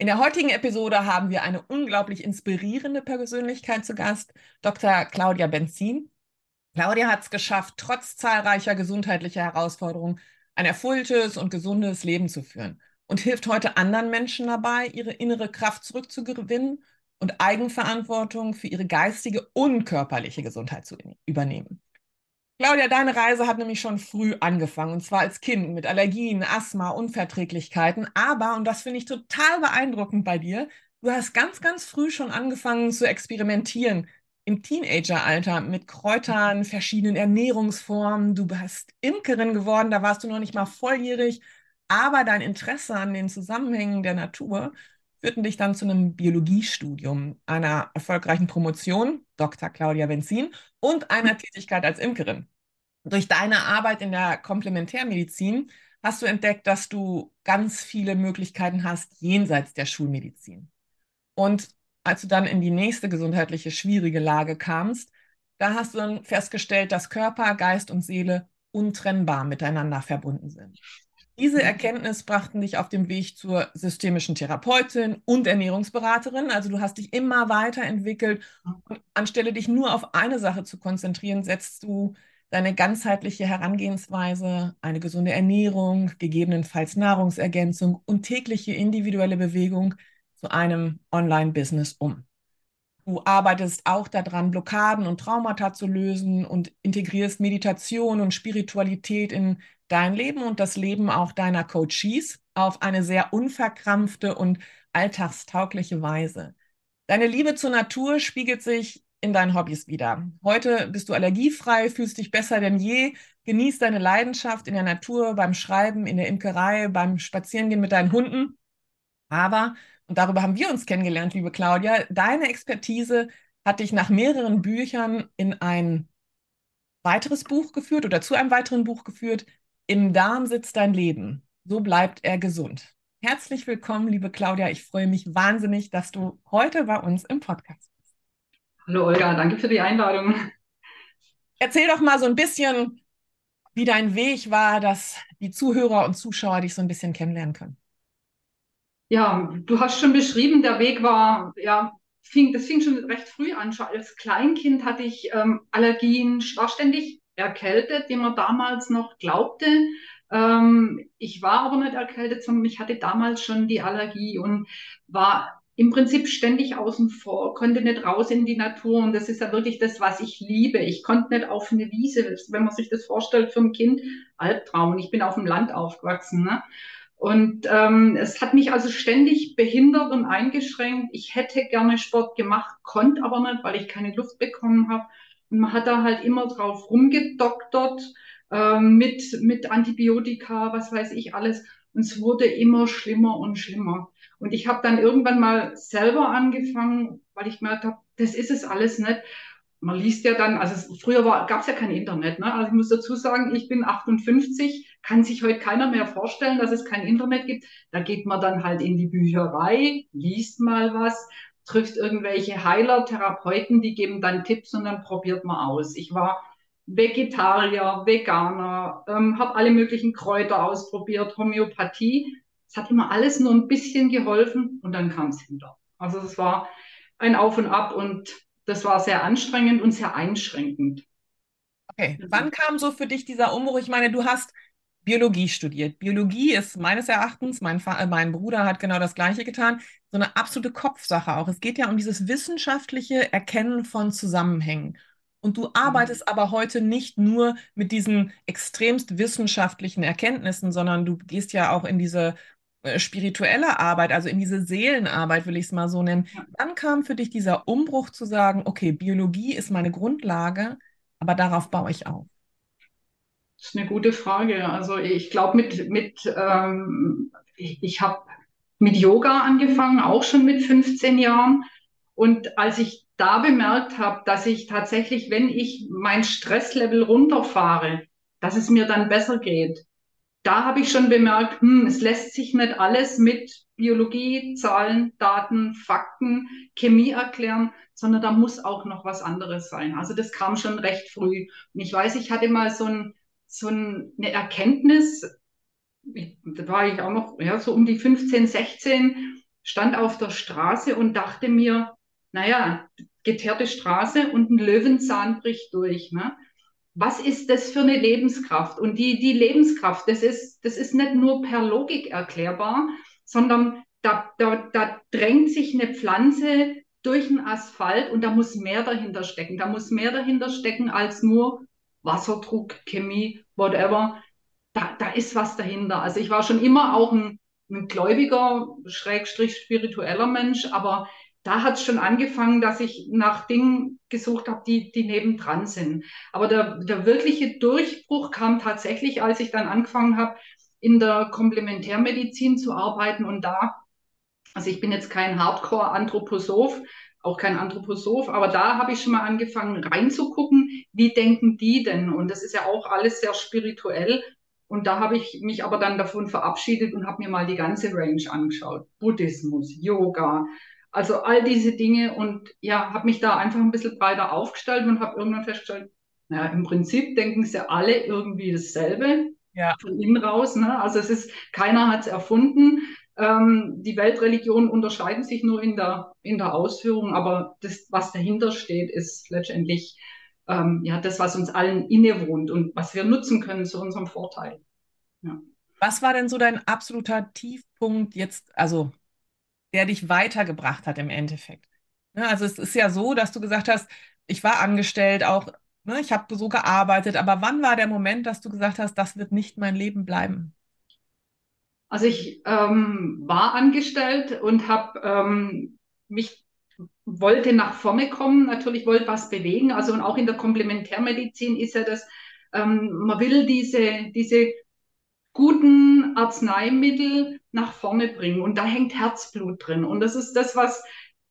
In der heutigen Episode haben wir eine unglaublich inspirierende Persönlichkeit zu Gast, Dr. Claudia Benzin. Claudia hat es geschafft, trotz zahlreicher gesundheitlicher Herausforderungen ein erfülltes und gesundes Leben zu führen und hilft heute anderen Menschen dabei, ihre innere Kraft zurückzugewinnen und Eigenverantwortung für ihre geistige und körperliche Gesundheit zu übernehmen. Claudia, deine Reise hat nämlich schon früh angefangen, und zwar als Kind mit Allergien, Asthma, Unverträglichkeiten. Aber, und das finde ich total beeindruckend bei dir, du hast ganz, ganz früh schon angefangen zu experimentieren im Teenageralter mit Kräutern, verschiedenen Ernährungsformen. Du bist Imkerin geworden, da warst du noch nicht mal volljährig. Aber dein Interesse an den Zusammenhängen der Natur führten dich dann zu einem Biologiestudium, einer erfolgreichen Promotion, Dr. Claudia Benzin, und einer Tätigkeit als Imkerin. Durch deine Arbeit in der Komplementärmedizin hast du entdeckt, dass du ganz viele Möglichkeiten hast jenseits der Schulmedizin. Und als du dann in die nächste gesundheitliche schwierige Lage kamst, da hast du dann festgestellt, dass Körper, Geist und Seele untrennbar miteinander verbunden sind. Diese mhm. Erkenntnis brachten dich auf dem Weg zur systemischen Therapeutin und Ernährungsberaterin. Also du hast dich immer weiterentwickelt und anstelle dich nur auf eine Sache zu konzentrieren, setzt du deine ganzheitliche Herangehensweise, eine gesunde Ernährung, gegebenenfalls Nahrungsergänzung und tägliche individuelle Bewegung zu einem Online-Business um. Du arbeitest auch daran, Blockaden und Traumata zu lösen und integrierst Meditation und Spiritualität in dein Leben und das Leben auch deiner Coaches auf eine sehr unverkrampfte und alltagstaugliche Weise. Deine Liebe zur Natur spiegelt sich in deinen Hobbys wieder. Heute bist du allergiefrei, fühlst dich besser denn je, genießt deine Leidenschaft in der Natur, beim Schreiben, in der Imkerei, beim Spazierengehen mit deinen Hunden. Aber, und darüber haben wir uns kennengelernt, liebe Claudia, deine Expertise hat dich nach mehreren Büchern in ein weiteres Buch geführt oder zu einem weiteren Buch geführt, im Darm sitzt dein Leben. So bleibt er gesund. Herzlich willkommen, liebe Claudia. Ich freue mich wahnsinnig, dass du heute bei uns im Podcast bist. Hallo Olga, danke für die Einladung. Erzähl doch mal so ein bisschen, wie dein Weg war, dass die Zuhörer und Zuschauer dich so ein bisschen kennenlernen können. Ja, du hast schon beschrieben, der Weg war, ja, fing, das fing schon recht früh an. Schon als Kleinkind hatte ich ähm, Allergien, war ständig erkältet, wie man damals noch glaubte. Ähm, ich war aber nicht erkältet, sondern ich hatte damals schon die Allergie und war im Prinzip ständig außen vor, konnte nicht raus in die Natur und das ist ja wirklich das, was ich liebe. Ich konnte nicht auf eine Wiese, wenn man sich das vorstellt für ein Kind, Albtraum. Ich bin auf dem Land aufgewachsen. Ne? Und ähm, es hat mich also ständig behindert und eingeschränkt. Ich hätte gerne Sport gemacht, konnte aber nicht, weil ich keine Luft bekommen habe. Und man hat da halt immer drauf rumgedoktert ähm, mit, mit Antibiotika, was weiß ich alles. Und es wurde immer schlimmer und schlimmer. Und ich habe dann irgendwann mal selber angefangen, weil ich gemerkt habe, das ist es alles nicht. Man liest ja dann, also früher gab es ja kein Internet. Ne? Also ich muss dazu sagen, ich bin 58, kann sich heute keiner mehr vorstellen, dass es kein Internet gibt. Da geht man dann halt in die Bücherei, liest mal was, trifft irgendwelche Heiler, Therapeuten, die geben dann Tipps und dann probiert man aus. Ich war Vegetarier, Veganer, ähm, habe alle möglichen Kräuter ausprobiert, Homöopathie. Es hat immer alles nur ein bisschen geholfen und dann kam es hinter. Also es war ein Auf und Ab und das war sehr anstrengend und sehr einschränkend. Okay, wann kam so für dich dieser Umbruch? Ich meine, du hast Biologie studiert. Biologie ist meines Erachtens, mein, äh, mein Bruder hat genau das Gleiche getan, so eine absolute Kopfsache auch. Es geht ja um dieses wissenschaftliche Erkennen von Zusammenhängen. Und du arbeitest mhm. aber heute nicht nur mit diesen extremst wissenschaftlichen Erkenntnissen, sondern du gehst ja auch in diese äh, spirituelle Arbeit, also in diese Seelenarbeit, will ich es mal so nennen. Wann kam für dich dieser Umbruch zu sagen, okay, Biologie ist meine Grundlage, aber darauf baue ich auf? Das ist eine gute Frage. Also ich glaube, mit, mit ähm, ich, ich habe mit Yoga angefangen, auch schon mit 15 Jahren. Und als ich da bemerkt habe, dass ich tatsächlich, wenn ich mein Stresslevel runterfahre, dass es mir dann besser geht, da habe ich schon bemerkt, hm, es lässt sich nicht alles mit Biologie, Zahlen, Daten, Fakten, Chemie erklären, sondern da muss auch noch was anderes sein. Also das kam schon recht früh. Und ich weiß, ich hatte mal so, ein, so ein, eine Erkenntnis, da war ich auch noch ja, so um die 15, 16, stand auf der Straße und dachte mir, naja, geteerte Straße und ein Löwenzahn bricht durch. Ne? Was ist das für eine Lebenskraft? Und die, die Lebenskraft, das ist, das ist nicht nur per Logik erklärbar, sondern da, da, da drängt sich eine Pflanze durch den Asphalt und da muss mehr dahinter stecken. Da muss mehr dahinter stecken als nur Wasserdruck, Chemie, whatever. Da, da ist was dahinter. Also ich war schon immer auch ein, ein gläubiger, schrägstrich spiritueller Mensch, aber da hat es schon angefangen, dass ich nach Dingen gesucht habe, die, die nebendran sind. Aber der, der wirkliche Durchbruch kam tatsächlich, als ich dann angefangen habe, in der Komplementärmedizin zu arbeiten und da, also ich bin jetzt kein Hardcore-Anthroposoph, auch kein Anthroposoph, aber da habe ich schon mal angefangen reinzugucken, wie denken die denn? Und das ist ja auch alles sehr spirituell. Und da habe ich mich aber dann davon verabschiedet und habe mir mal die ganze Range angeschaut. Buddhismus, Yoga, also all diese Dinge und ja, habe mich da einfach ein bisschen breiter aufgestellt und habe irgendwann festgestellt, naja, im Prinzip denken sie alle irgendwie dasselbe ja. von innen raus. Ne? Also es ist, keiner hat es erfunden. Ähm, die Weltreligionen unterscheiden sich nur in der, in der Ausführung, aber das, was dahinter steht, ist letztendlich ähm, ja das, was uns allen innewohnt und was wir nutzen können zu unserem Vorteil. Ja. Was war denn so dein absoluter Tiefpunkt jetzt, also der dich weitergebracht hat im Endeffekt. Ne, also es ist ja so, dass du gesagt hast, ich war angestellt, auch, ne, ich habe so gearbeitet, aber wann war der Moment, dass du gesagt hast, das wird nicht mein Leben bleiben? Also ich ähm, war angestellt und habe ähm, mich wollte nach vorne kommen, natürlich wollte was bewegen. Also und auch in der Komplementärmedizin ist ja das, ähm, man will diese, diese guten Arzneimittel nach vorne bringen. Und da hängt Herzblut drin. Und das ist das, was,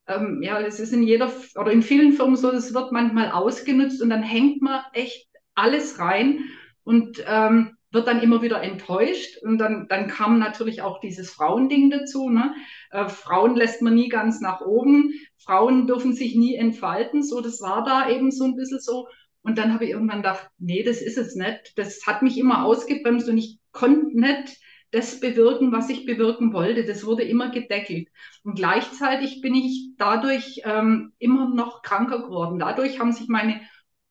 ähm, ja, es ist in jeder oder in vielen Firmen so, das wird manchmal ausgenutzt und dann hängt man echt alles rein und ähm, wird dann immer wieder enttäuscht. Und dann, dann kam natürlich auch dieses Frauending dazu. Ne? Äh, Frauen lässt man nie ganz nach oben. Frauen dürfen sich nie entfalten. So, das war da eben so ein bisschen so. Und dann habe ich irgendwann gedacht, nee, das ist es nicht. Das hat mich immer ausgebremst und ich konnte nicht das bewirken, was ich bewirken wollte. Das wurde immer gedeckelt. Und gleichzeitig bin ich dadurch ähm, immer noch kranker geworden. Dadurch haben sich meine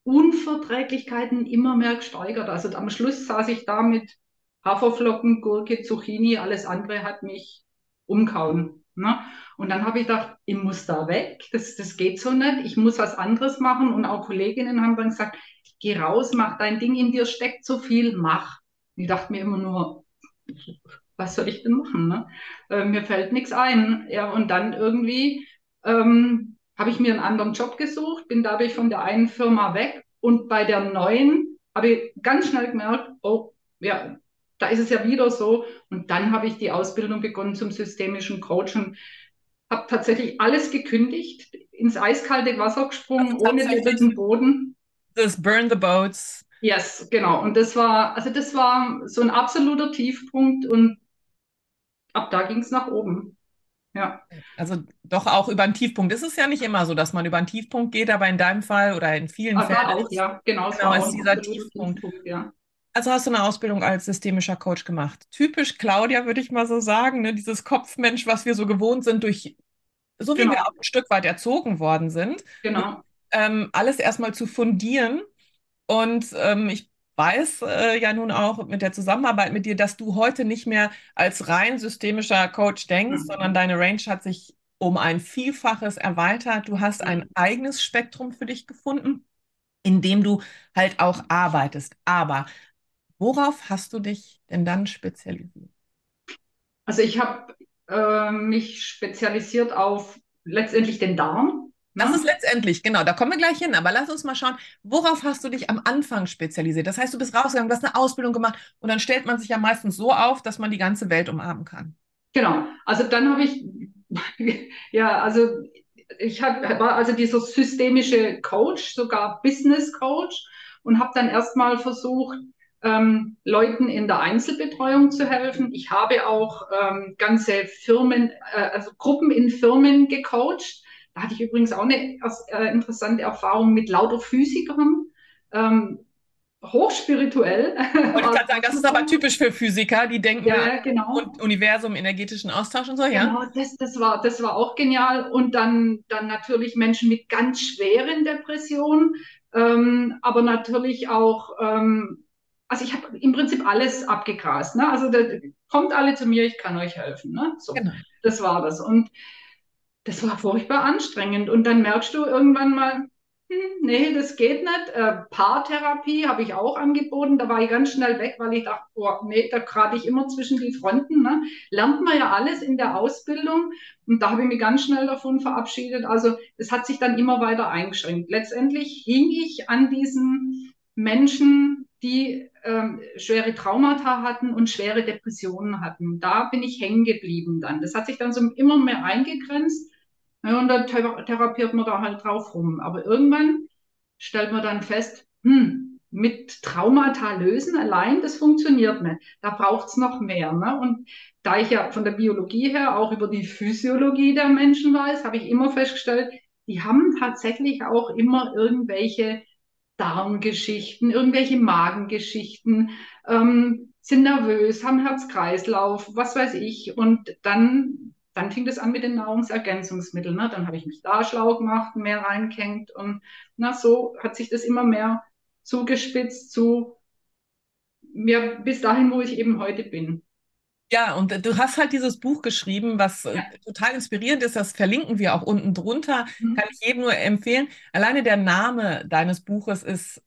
Unverträglichkeiten immer mehr gesteigert. Also am Schluss saß ich da mit Haferflocken, Gurke, Zucchini, alles andere hat mich umkauen. Ne? Und dann habe ich gedacht, ich muss da weg, das, das geht so nicht, ich muss was anderes machen. Und auch Kolleginnen haben dann gesagt, geh raus, mach dein Ding, in dir steckt so viel, mach. Ich dachte mir immer nur, was soll ich denn machen? Ne? Äh, mir fällt nichts ein. Ja, und dann irgendwie ähm, habe ich mir einen anderen Job gesucht, bin dadurch von der einen Firma weg und bei der neuen habe ich ganz schnell gemerkt, oh, ja, da ist es ja wieder so. Und dann habe ich die Ausbildung begonnen zum systemischen Coach und habe tatsächlich alles gekündigt, ins eiskalte Wasser gesprungen, also ohne den Boden. Das Burn the Boats. Yes, genau. Und das war, also das war so ein absoluter Tiefpunkt und ab da ging es nach oben. Ja. Also doch auch über einen Tiefpunkt. Es ist ja nicht immer so, dass man über einen Tiefpunkt geht, aber in deinem Fall oder in vielen aber Fällen auch, ja, genau, genau ist dieser Tiefpunkt. Tiefpunkt ja. Also hast du eine Ausbildung als systemischer Coach gemacht. Typisch Claudia, würde ich mal so sagen, ne? dieses Kopfmensch, was wir so gewohnt sind durch, so wie genau. wir auch ein Stück weit erzogen worden sind. Genau. Ähm, alles erstmal zu fundieren und ähm, ich weiß äh, ja nun auch mit der Zusammenarbeit mit dir, dass du heute nicht mehr als rein systemischer Coach denkst, mhm. sondern deine Range hat sich um ein Vielfaches erweitert. Du hast ein eigenes Spektrum für dich gefunden, in dem du halt auch arbeitest. Aber worauf hast du dich denn dann spezialisiert? Also ich habe äh, mich spezialisiert auf letztendlich den Darm. Das ist letztendlich, genau, da kommen wir gleich hin. Aber lass uns mal schauen, worauf hast du dich am Anfang spezialisiert? Das heißt, du bist rausgegangen, du hast eine Ausbildung gemacht und dann stellt man sich ja meistens so auf, dass man die ganze Welt umarmen kann. Genau. Also dann habe ich, ja, also ich hab, war also dieser systemische Coach, sogar Business Coach und habe dann erstmal versucht, ähm, Leuten in der Einzelbetreuung zu helfen. Ich habe auch ähm, ganze Firmen, äh, also Gruppen in Firmen gecoacht. Da hatte ich übrigens auch eine äh, interessante Erfahrung mit lauter Physikern. Ähm, hochspirituell. Wollte ich gerade sagen, das ist aber typisch für Physiker, die denken ja, genau. Universum, energetischen Austausch und so, ja? Genau, das, das, war, das war auch genial. Und dann, dann natürlich Menschen mit ganz schweren Depressionen, ähm, aber natürlich auch, ähm, also ich habe im Prinzip alles abgegrast. Ne? Also da, kommt alle zu mir, ich kann euch helfen. Ne? So, genau. das war das. Und das war furchtbar anstrengend. Und dann merkst du irgendwann mal, hm, nee, das geht nicht. Äh, Paartherapie habe ich auch angeboten. Da war ich ganz schnell weg, weil ich dachte, boah, nee, da gerade ich immer zwischen die Fronten. Ne? Lernt man ja alles in der Ausbildung. Und da habe ich mich ganz schnell davon verabschiedet. Also es hat sich dann immer weiter eingeschränkt. Letztendlich hing ich an diesen Menschen, die ähm, schwere Traumata hatten und schwere Depressionen hatten. Da bin ich hängen geblieben dann. Das hat sich dann so immer mehr eingegrenzt. Und dann therapiert man da halt drauf rum. Aber irgendwann stellt man dann fest, hm, mit Traumata lösen allein, das funktioniert nicht. Da braucht es noch mehr. Ne? Und da ich ja von der Biologie her auch über die Physiologie der Menschen weiß, habe ich immer festgestellt, die haben tatsächlich auch immer irgendwelche Darmgeschichten, irgendwelche Magengeschichten, ähm, sind nervös, haben Herz-Kreislauf, was weiß ich. Und dann dann fing das an mit den Nahrungsergänzungsmitteln. Ne? Dann habe ich mich da schlau gemacht, mehr reingehängt und na, so hat sich das immer mehr zugespitzt zu ja, bis dahin, wo ich eben heute bin. Ja, und du hast halt dieses Buch geschrieben, was äh, ja. total inspirierend ist. Das verlinken wir auch unten drunter. Mhm. Kann ich jedem nur empfehlen. Alleine der Name deines Buches ist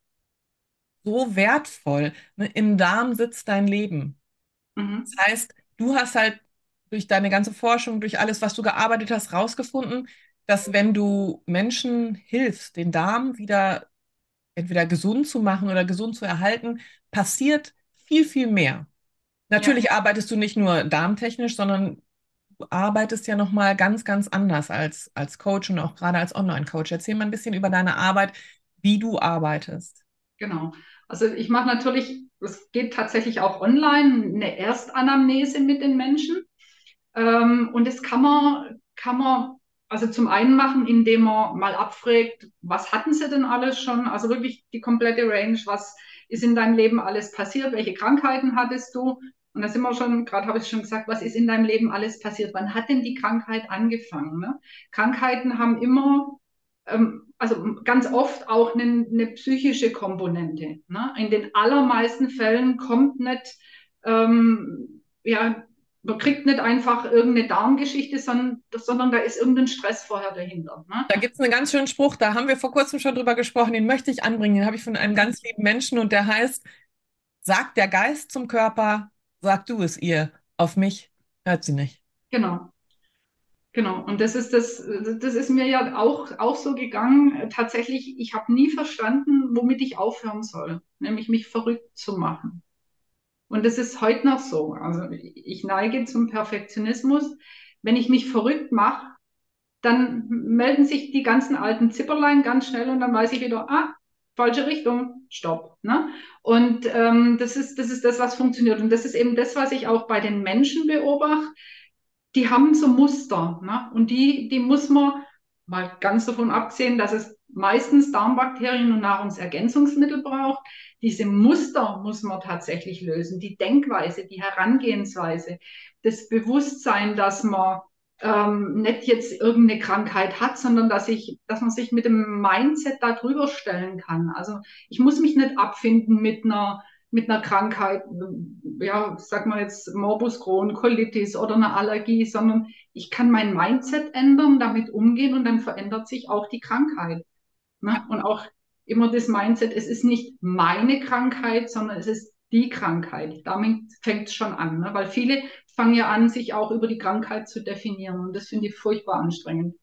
so wertvoll. Ne? Im Darm sitzt dein Leben. Mhm. Das heißt, du hast halt durch deine ganze Forschung, durch alles, was du gearbeitet hast, rausgefunden, dass wenn du Menschen hilfst, den Darm wieder entweder gesund zu machen oder gesund zu erhalten, passiert viel, viel mehr. Natürlich ja. arbeitest du nicht nur darmtechnisch, sondern du arbeitest ja nochmal ganz, ganz anders als, als Coach und auch gerade als Online-Coach. Erzähl mal ein bisschen über deine Arbeit, wie du arbeitest. Genau. Also ich mache natürlich, es geht tatsächlich auch online, eine Erstanamnese mit den Menschen. Ähm, und das kann man, kann man also zum einen machen, indem man mal abfragt, was hatten sie denn alles schon? Also wirklich die komplette Range, was ist in deinem Leben alles passiert? Welche Krankheiten hattest du? Und da sind wir schon, gerade habe ich schon gesagt, was ist in deinem Leben alles passiert? Wann hat denn die Krankheit angefangen? Ne? Krankheiten haben immer, ähm, also ganz oft auch eine, eine psychische Komponente. Ne? In den allermeisten Fällen kommt nicht ähm, ja, man kriegt nicht einfach irgendeine Darmgeschichte, sondern, sondern da ist irgendein Stress vorher dahinter. Ne? Da gibt es einen ganz schönen Spruch, da haben wir vor kurzem schon drüber gesprochen, den möchte ich anbringen, den habe ich von einem ganz lieben Menschen und der heißt, sagt der Geist zum Körper, sag du es ihr, auf mich hört sie nicht. Genau. Genau, und das ist das, das ist mir ja auch, auch so gegangen. Tatsächlich, ich habe nie verstanden, womit ich aufhören soll, nämlich mich verrückt zu machen. Und das ist heute noch so. Also ich neige zum Perfektionismus. Wenn ich mich verrückt mache, dann melden sich die ganzen alten Zipperlein ganz schnell und dann weiß ich wieder, ah, falsche Richtung, stopp. Ne? Und ähm, das, ist, das ist das, was funktioniert. Und das ist eben das, was ich auch bei den Menschen beobachte. Die haben so Muster. Ne? Und die, die muss man, mal ganz davon abgesehen, dass es meistens Darmbakterien und Nahrungsergänzungsmittel braucht. Diese Muster muss man tatsächlich lösen, die Denkweise, die Herangehensweise, das Bewusstsein, dass man ähm, nicht jetzt irgendeine Krankheit hat, sondern dass ich, dass man sich mit dem Mindset da drüber stellen kann. Also ich muss mich nicht abfinden mit einer mit einer Krankheit, ja, sag mal jetzt Morbus Crohn, Colitis oder einer Allergie, sondern ich kann mein Mindset ändern, damit umgehen und dann verändert sich auch die Krankheit. Ne? Und auch immer das Mindset, es ist nicht meine Krankheit, sondern es ist die Krankheit. Damit fängt es schon an, ne? weil viele fangen ja an, sich auch über die Krankheit zu definieren und das finde ich furchtbar anstrengend.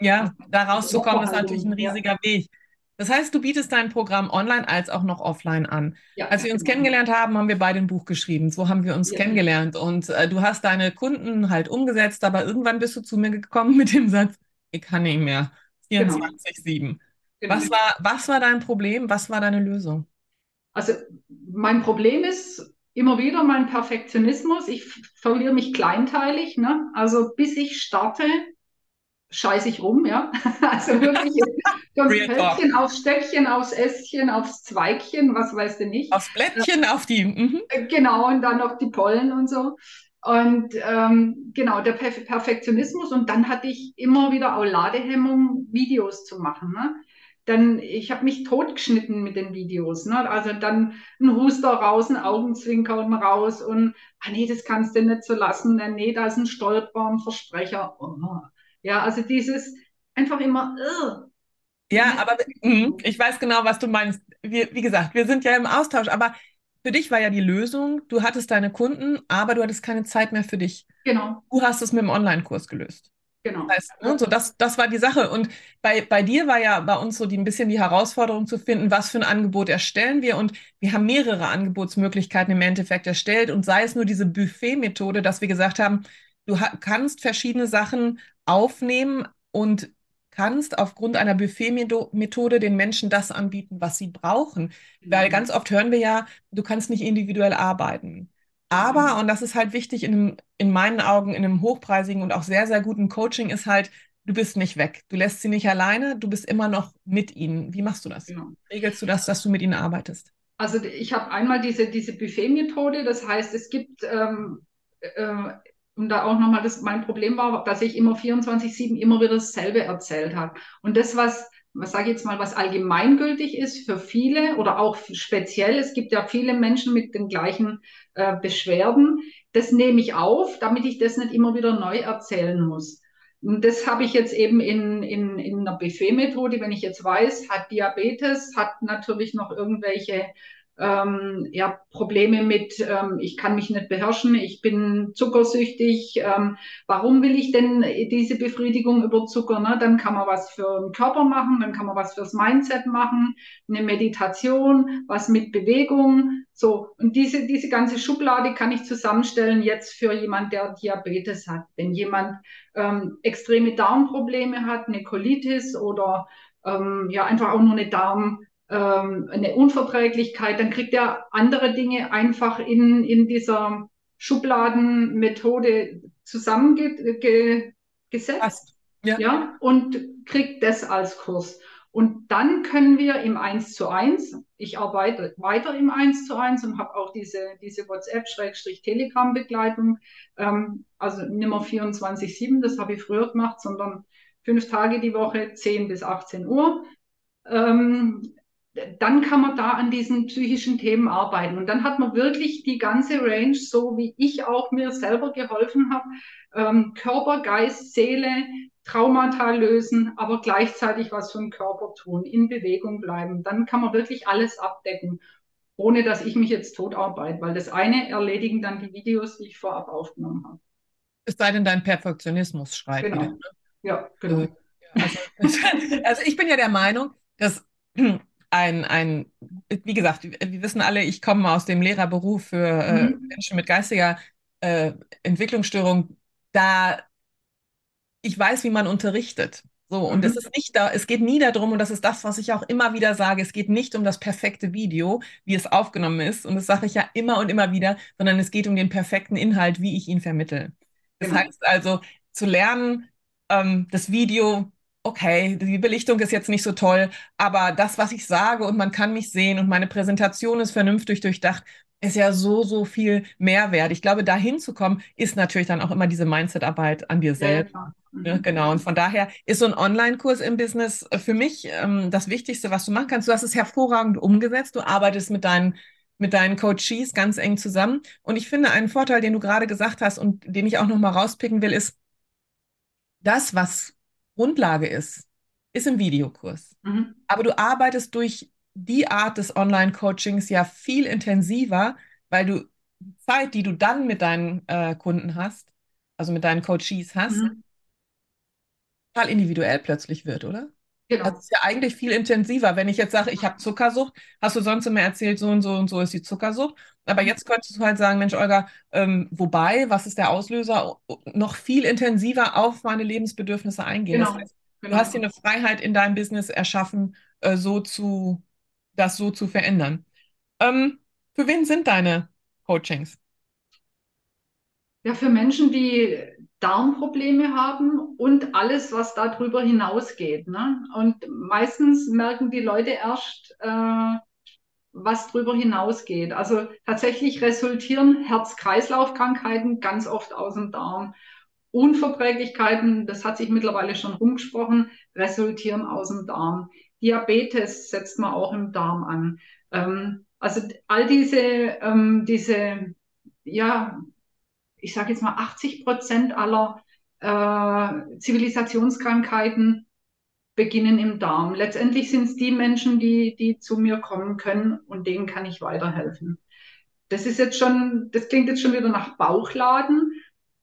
Ja, da rauszukommen ist natürlich ein riesiger ja. Weg. Das heißt, du bietest dein Programm online als auch noch offline an. Ja, Als wir uns genau. kennengelernt haben, haben wir beide ein Buch geschrieben. So haben wir uns Ja. kennengelernt. Und äh, du hast deine Kunden halt umgesetzt, aber irgendwann bist du zu mir gekommen mit dem Satz, ich kann nicht mehr. Genau. 24-7. Genau. Was war, was war dein Problem? Was war deine Lösung? Also mein Problem ist immer wieder mein Perfektionismus. Ich verliere mich kleinteilig, ne? Also bis ich starte, scheiße ich rum, ja. Also wirklich talk. Hölzchen aufs Stöckchen, aufs Ästchen, aufs Zweigchen, was weißt du nicht. Aufs Blättchen, auf die. Mhm. Äh, Genau, und dann noch die Pollen und so. Und ähm, genau, der Perf Perfektionismus. Und dann hatte ich immer wieder auch Ladehemmung, Videos zu machen. Ne? Dann, ich habe mich totgeschnitten mit den Videos. Ne? Also dann ein Huster raus, ein Augenzwinkern raus und, ah nee, das kannst du nicht so lassen. Äh, Nee, da ist ein Stolperer, ein Versprecher. Oh. Ja, also dieses einfach immer, äh, Ja, aber mhm, ich weiß genau, was du meinst. Wir, wie gesagt, wir sind ja im Austausch, aber für dich war ja die Lösung, du hattest deine Kunden, aber du hattest keine Zeit mehr für dich. genau, Du hast es mit dem Online-Kurs gelöst. Genau. Das heißt, ne, so das, das war die Sache. Und bei, bei dir war ja bei uns so die, ein bisschen die Herausforderung zu finden, was für ein Angebot erstellen wir. Und wir haben mehrere Angebotsmöglichkeiten im Endeffekt erstellt. Und sei es nur diese Buffet-Methode, dass wir gesagt haben, du kannst verschiedene Sachen aufnehmen und kannst aufgrund einer Buffet-Methode den Menschen das anbieten, was sie brauchen. Weil Mhm. ganz oft hören wir ja, du kannst nicht individuell arbeiten. Aber, und das ist halt wichtig in, einem, in meinen Augen, in einem hochpreisigen und auch sehr, sehr guten Coaching, ist halt, du bist nicht weg. Du lässt sie nicht alleine, du bist immer noch mit ihnen. Wie machst du das? Genau. Regelst du das, dass du mit ihnen arbeitest? Also ich habe einmal diese, diese Buffet-Methode, das heißt, es gibt, ähm, äh, und da auch nochmal, das, mein Problem war, dass ich immer 24-7 immer wieder dasselbe erzählt habe. Und das, was, was sage ich jetzt mal, was allgemeingültig ist für viele oder auch speziell, es gibt ja viele Menschen mit den gleichen äh, Beschwerden, das nehme ich auf, damit ich das nicht immer wieder neu erzählen muss. Und das habe ich jetzt eben in, in, in einer Buffet-Methode, wenn ich jetzt weiß, hat Diabetes, hat natürlich noch irgendwelche ähm, ja, Probleme mit, ähm, ich kann mich nicht beherrschen, ich bin zuckersüchtig, ähm, warum will ich denn diese Befriedigung über Zucker? Ne? Dann kann man was für den Körper machen, dann kann man was fürs Mindset machen, eine Meditation, was mit Bewegung. So, und diese, diese ganze Schublade kann ich zusammenstellen jetzt für jemand, der Diabetes hat. Wenn jemand ähm, extreme Darmprobleme hat, eine Colitis oder ähm, ja einfach auch nur eine Darm, ähm, eine Unverträglichkeit, dann kriegt er andere Dinge einfach in, in dieser Schubladenmethode zusammengesetzt. Passt. Ja. ja, und kriegt das als Kurs. Und dann können wir im 1 zu 1, ich arbeite weiter im 1 zu 1 und habe auch diese, diese WhatsApp-Telegram-Begleitung, ähm, also nicht mehr 24-7, das habe ich früher gemacht, sondern fünf Tage die Woche, 10 bis 18 Uhr. Ähm, dann kann man da an diesen psychischen Themen arbeiten. Und dann hat man wirklich die ganze Range, so wie ich auch mir selber geholfen habe, ähm, Körper, Geist, Seele, Traumata lösen, aber gleichzeitig was für den Körper tun, in Bewegung bleiben. Dann kann man wirklich alles abdecken, ohne dass ich mich jetzt tot arbeite, weil das eine erledigen dann die Videos, die ich vorab aufgenommen habe. Es sei denn, dein Perfektionismus schreit Genau. wieder. ne? Ja, genau. Also, also ich bin ja der Meinung, dass ein, ein, wie gesagt, wir wissen alle, ich komme aus dem Lehrerberuf für äh, Mhm. Menschen mit geistiger äh, Entwicklungsstörung. Da ich weiß, wie man unterrichtet. So, und Mhm. es ist nicht da, es geht nie darum, und das ist das, was ich auch immer wieder sage, es geht nicht um das perfekte Video, wie es aufgenommen ist, und das sage ich ja immer und immer wieder, sondern es geht um den perfekten Inhalt, wie ich ihn vermittle. Das Genau. heißt also, zu lernen, ähm, das Video, okay, die Belichtung ist jetzt nicht so toll, aber das, was ich sage und man kann mich sehen und meine Präsentation ist vernünftig durchdacht, ist ja so, so viel Mehrwert. Ich glaube, dahin zu kommen, ist natürlich dann auch immer diese Mindset-Arbeit an dir Ja, ja, selbst. klar. Mhm. Ne, genau. Und von daher ist so ein Online-Kurs im Business äh, für mich ähm, das Wichtigste, was du machen kannst. Du hast es hervorragend umgesetzt. Du arbeitest mit deinen, mit deinen Coaches ganz eng zusammen. Und ich finde, einen Vorteil, den du gerade gesagt hast und den ich auch noch mal rauspicken will, ist, das, was Grundlage ist, ist im Videokurs. Mhm. Aber du arbeitest durch die Art des Online-Coachings ja viel intensiver, weil du die Zeit, die du dann mit deinen äh, Kunden hast, also mit deinen Coaches hast, Mhm. total individuell plötzlich wird, oder? Genau. Das ist ja eigentlich viel intensiver. Wenn ich jetzt sage, ich habe Zuckersucht, hast du sonst immer erzählt, so und so und so ist die Zuckersucht. Aber jetzt könntest du halt sagen, Mensch, Olga, ähm, wobei, was ist der Auslöser? Noch viel intensiver auf meine Lebensbedürfnisse eingehen. Genau. Das heißt, genau. Du hast dir eine Freiheit in deinem Business erschaffen, äh, so zu, das so zu verändern. Ähm, für wen sind deine Coachings? Ja, für Menschen, die Darmprobleme haben und alles, was darüber hinausgeht. Ne? Und meistens merken die Leute erst, äh, was darüber hinausgeht. Also tatsächlich resultieren Herz-Kreislauf-Krankheiten ganz oft aus dem Darm. Unverträglichkeiten, das hat sich mittlerweile schon rumgesprochen, resultieren aus dem Darm. Diabetes setzt man auch im Darm an. Ähm, also all diese, ähm, diese ja, ich sage jetzt mal 80 Prozent aller äh, Zivilisationskrankheiten beginnen im Darm. Letztendlich sind es die Menschen, die, die zu mir kommen können und denen kann ich weiterhelfen. Das ist jetzt schon, das klingt jetzt schon wieder nach Bauchladen,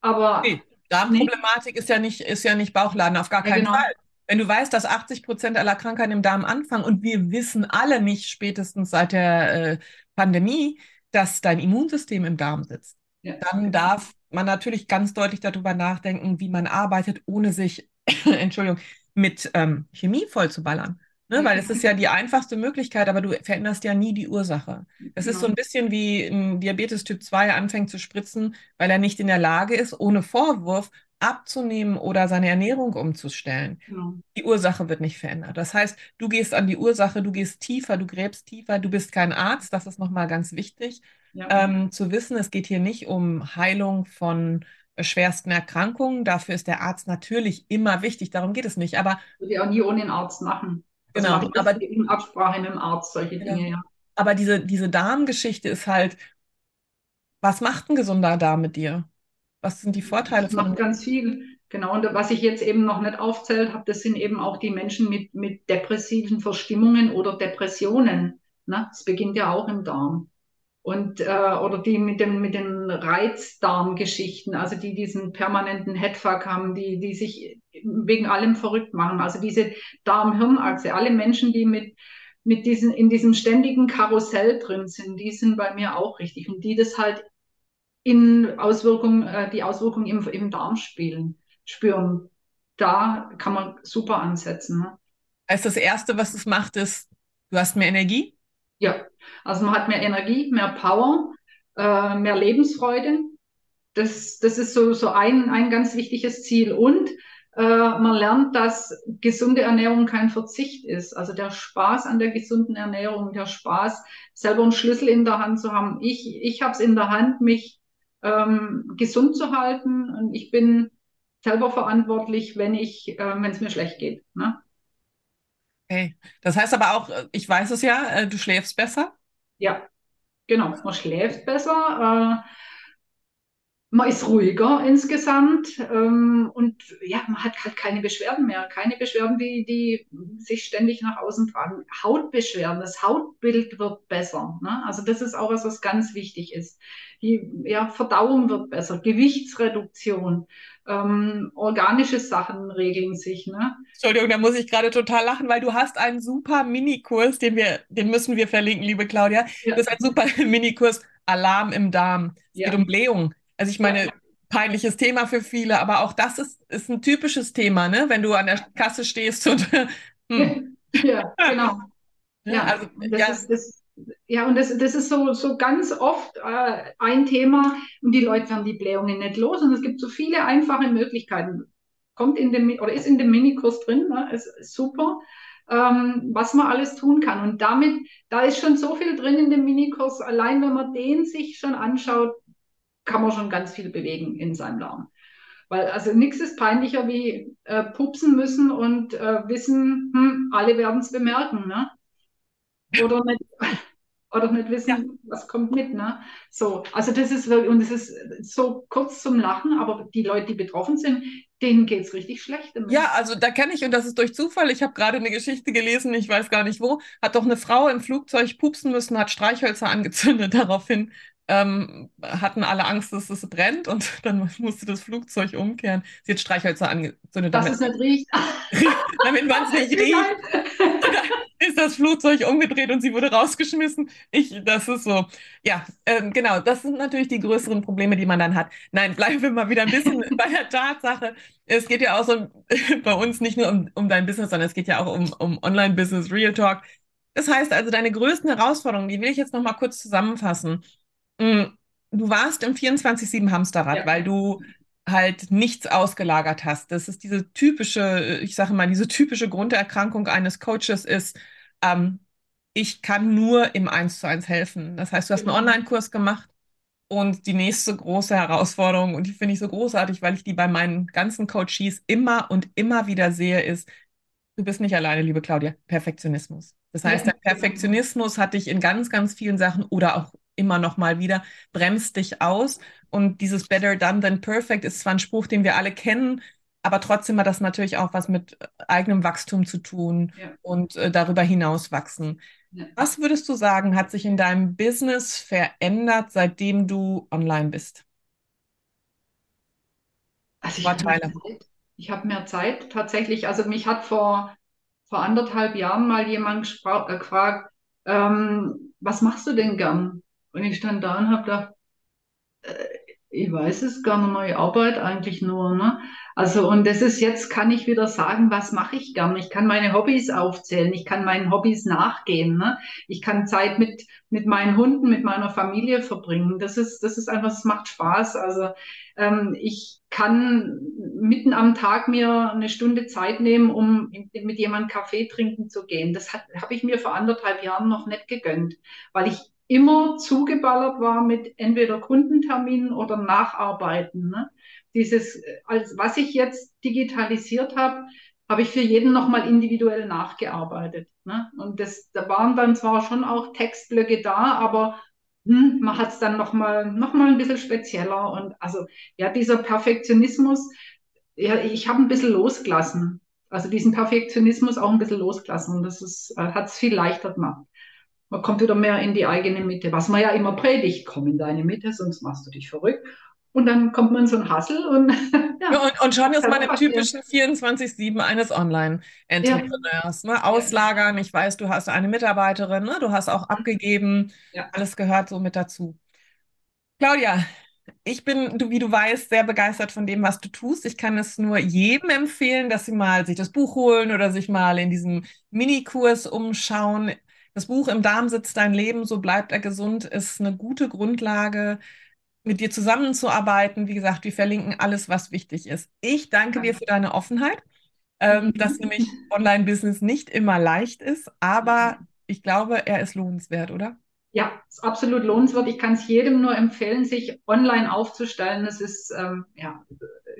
aber. Nee, Darmproblematik nee. ist ja nicht, ist ja nicht Bauchladen, auf gar keinen ja, genau. Fall. Wenn du weißt, dass 80 Prozent aller Krankheiten im Darm anfangen und wir wissen alle nicht spätestens seit der äh, Pandemie, dass dein Immunsystem im Darm sitzt ja. dann darf man natürlich ganz deutlich darüber nachdenken, wie man arbeitet, ohne sich, Entschuldigung, mit ähm, Chemie vollzuballern. Ne? Weil es ist ja die einfachste Möglichkeit, aber du veränderst ja nie die Ursache. Das ist so ein bisschen wie ein Diabetes Typ 2 anfängt zu spritzen, weil er nicht in der Lage ist, ohne Vorwurf abzunehmen oder seine Ernährung umzustellen. Genau. Die Ursache wird nicht verändert. Das heißt, du gehst an die Ursache, du gehst tiefer, du gräbst tiefer, du bist kein Arzt, das ist nochmal ganz wichtig, ja. ähm, zu wissen, es geht hier nicht um Heilung von schwersten Erkrankungen. Dafür ist der Arzt natürlich immer wichtig, darum geht es nicht. Aber würde ich auch nie ohne den Arzt machen. Also genau, aber in Absprache mit dem Arzt solche Dinge, ja. ja. Aber diese, diese Darmgeschichte ist halt, was macht ein gesunder Darm mit dir? Was sind die Vorteile das von? Macht ganz viel. Genau, und was ich jetzt eben noch nicht aufzählt habe, das sind eben auch die Menschen mit, mit depressiven Verstimmungen oder Depressionen. Ne? Das beginnt ja auch im Darm und äh, oder die mit dem mit den Reizdarmgeschichten, also die diesen permanenten Headfuck haben, die die sich wegen allem verrückt machen, also diese Darm-Hirn-Achse, alle Menschen, die mit mit diesen in diesem ständigen Karussell drin sind, die sind bei mir auch richtig und die das halt in Auswirkungen äh, die Auswirkungen im, im Darm spielen spüren. Da kann man super ansetzen. Ne? Also das erste, was es macht, ist, du hast mehr Energie ja, also man hat mehr Energie, mehr Power, äh, mehr Lebensfreude. Das, das ist so, so ein, ein ganz wichtiges Ziel. Und äh, man lernt, dass gesunde Ernährung kein Verzicht ist. Also der Spaß an der gesunden Ernährung, der Spaß, selber einen Schlüssel in der Hand zu haben. Ich, ich habe es in der Hand, mich ähm, gesund zu halten. Und ich bin selber verantwortlich, wenn ich, äh, wenn es mir schlecht geht. Ne? Okay. Das heißt aber auch, äh, ich weiß es ja, äh, du schläfst besser? Ja, genau. Man schläft besser. Äh, man ist ruhiger insgesamt ähm, und ja, man hat halt keine Beschwerden mehr. Keine Beschwerden, die, die sich ständig nach außen tragen. Hautbeschwerden, das Hautbild wird besser. Ne? Also das ist auch was, was ganz wichtig ist. Die ja, Verdauung wird besser, Gewichtsreduktion ähm, organische Sachen regeln sich. Ne? Entschuldigung, da muss ich gerade total lachen, weil du hast einen super Minikurs, den wir, den müssen wir verlinken, liebe Claudia. Ja. Das ist ein super Minikurs Alarm im Darm. Es ja. geht um Blähung. Also ich meine, ja. peinliches Thema für viele, aber auch das ist, ist ein typisches Thema, ne? Wenn du an der Kasse stehst und hm. ja, genau. Ja, also das ja. Ist, das, ja, und das, das ist so, so ganz oft äh, ein Thema und die Leute werden die Blähungen nicht los und es gibt so viele einfache Möglichkeiten. Kommt in dem oder ist in dem Minikurs drin, ne? ist, ist super, ähm, was man alles tun kann. Und damit, da ist schon so viel drin in dem Minikurs. Allein wenn man den sich schon anschaut, kann man schon ganz viel bewegen in seinem Darm. Weil also nichts ist peinlicher wie äh, pupsen müssen und äh, wissen, hm, alle werden es bemerken. Ne? Oder nicht, oder nicht wissen, ja. was kommt mit. Ne? So, also das ist wirklich, und es ist so kurz zum Lachen, aber die Leute, die betroffen sind, denen geht es richtig schlecht. Damit. Ja, also da kenne ich, und das ist durch Zufall, ich habe gerade eine Geschichte gelesen, ich weiß gar nicht wo, hat doch eine Frau im Flugzeug pupsen müssen, hat Streichhölzer angezündet daraufhin. Ähm, hatten alle Angst, dass es brennt und dann musste das Flugzeug umkehren. Sie hat Streichhölzer angezündet. Dass es nicht riecht. damit man es nicht riecht. ist das Flugzeug umgedreht und sie wurde rausgeschmissen. Ich, das ist so. Ja, ähm, genau. Das sind natürlich die größeren Probleme, die man dann hat. Nein, bleiben wir mal wieder ein bisschen bei der Tatsache. Es geht ja auch so bei uns nicht nur um, um dein Business, sondern es geht ja auch um, um Online-Business, Real Talk. Das heißt also, deine größten Herausforderungen, die will ich jetzt noch mal kurz zusammenfassen. Mm, du warst im 24-7 Hamsterrad, ja. weil du halt nichts ausgelagert hast. Das ist diese typische, ich sage mal, diese typische Grunderkrankung eines Coaches ist, ähm, ich kann nur im Eins zu eins helfen. Das heißt, du hast einen genau. Online-Kurs gemacht und die nächste große Herausforderung, und die finde ich so großartig, weil ich die bei meinen ganzen Coaches immer und immer wieder sehe, ist, du bist nicht alleine, liebe Claudia, Perfektionismus. Das heißt, der Perfektionismus hat dich in ganz, ganz vielen Sachen oder auch immer noch mal wieder, bremst dich aus. Und dieses Better Done Than Perfect ist zwar ein Spruch, den wir alle kennen, aber trotzdem hat das natürlich auch was mit eigenem Wachstum zu tun ja. und äh, darüber hinaus wachsen. Ja. Was würdest du sagen, hat sich in deinem Business verändert, seitdem du online bist? Also ich habe hab mehr Zeit tatsächlich. Also mich hat vor, vor anderthalb Jahren mal jemand äh, gefragt, ähm, was machst du denn gern? Und ich stand da und habe gedacht, äh, ich weiß es gar nicht mehr, ich eigentlich nur. Ne? Also und das ist jetzt, kann ich wieder sagen, was mache ich gern? Ich kann meine Hobbys aufzählen, ich kann meinen Hobbys nachgehen. Ne? Ich kann Zeit mit, mit meinen Hunden, mit meiner Familie verbringen. Das ist, das ist einfach, es macht Spaß. Also ähm, ich kann mitten am Tag mir eine Stunde Zeit nehmen, um mit jemandem Kaffee trinken zu gehen. Das habe ich mir vor anderthalb Jahren noch nicht gegönnt, weil ich immer zugeballert war mit entweder Kundenterminen oder Nacharbeiten. Ne? Dieses, als was ich jetzt digitalisiert habe, habe ich für jeden nochmal individuell nachgearbeitet. Ne? Und das, da waren dann zwar schon auch Textblöcke da, aber hm, man hat es dann nochmal noch mal ein bisschen spezieller. Und also ja, dieser Perfektionismus, ja, ich habe ein bisschen losgelassen. Also diesen Perfektionismus auch ein bisschen losgelassen. Und das äh, hat es viel leichter gemacht. Man kommt wieder mehr in die eigene Mitte. Was man ja immer predigt, komm in deine Mitte, sonst machst du dich verrückt. Und dann kommt man in so ein Hassel und ja. ja und, und, schon ist man im typischen 24-7 eines Online-Entrepreneurs. Ja. Ne? Auslagern, ich weiß, du hast eine Mitarbeiterin, ne? du hast auch abgegeben, ja. alles gehört so mit dazu. Claudia, ich bin, du, wie du weißt, sehr begeistert von dem, was du tust. Ich kann es nur jedem empfehlen, dass sie mal sich das Buch holen oder sich mal in diesem Minikurs umschauen. Das Buch Im Darm sitzt dein Leben, so bleibt er gesund, ist eine gute Grundlage, mit dir zusammenzuarbeiten. Wie gesagt, wir verlinken alles, was wichtig ist. Ich danke dir für deine Offenheit, ähm, mhm. dass nämlich Online-Business nicht immer leicht ist, aber ich glaube, er ist lohnenswert, oder? Ja, ist absolut lohnenswert. Ich kann es jedem nur empfehlen, sich online aufzustellen. Es ist, ähm, ja,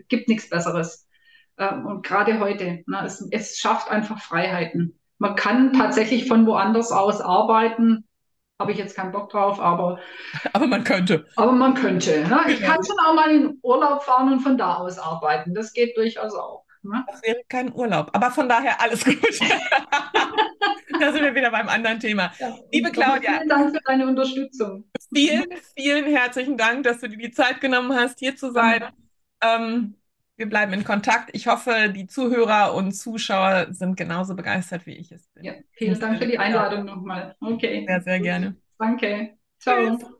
gibt nichts Besseres. Ähm, und gerade heute, ne, es, es schafft einfach Freiheiten man kann tatsächlich von woanders aus arbeiten. Habe ich jetzt keinen Bock drauf, aber. Aber man könnte. Aber man könnte. Ne? Ich kann schon auch mal in Urlaub fahren und von da aus arbeiten. Das geht durchaus auch. Ne? Das wäre kein Urlaub. Aber von daher alles gut. da sind wir wieder beim anderen Thema. Ja, Liebe Claudia. Vielen Dank für deine Unterstützung. Vielen, vielen herzlichen Dank, dass du dir die Zeit genommen hast, hier zu sein. Ähm, wir bleiben in Kontakt. Ich hoffe, die Zuhörer und Zuschauer sind genauso begeistert, wie ich es bin. Ja, vielen Dank für die Einladung nochmal. Okay. Sehr, sehr gerne. Danke. Ciao. Tschüss.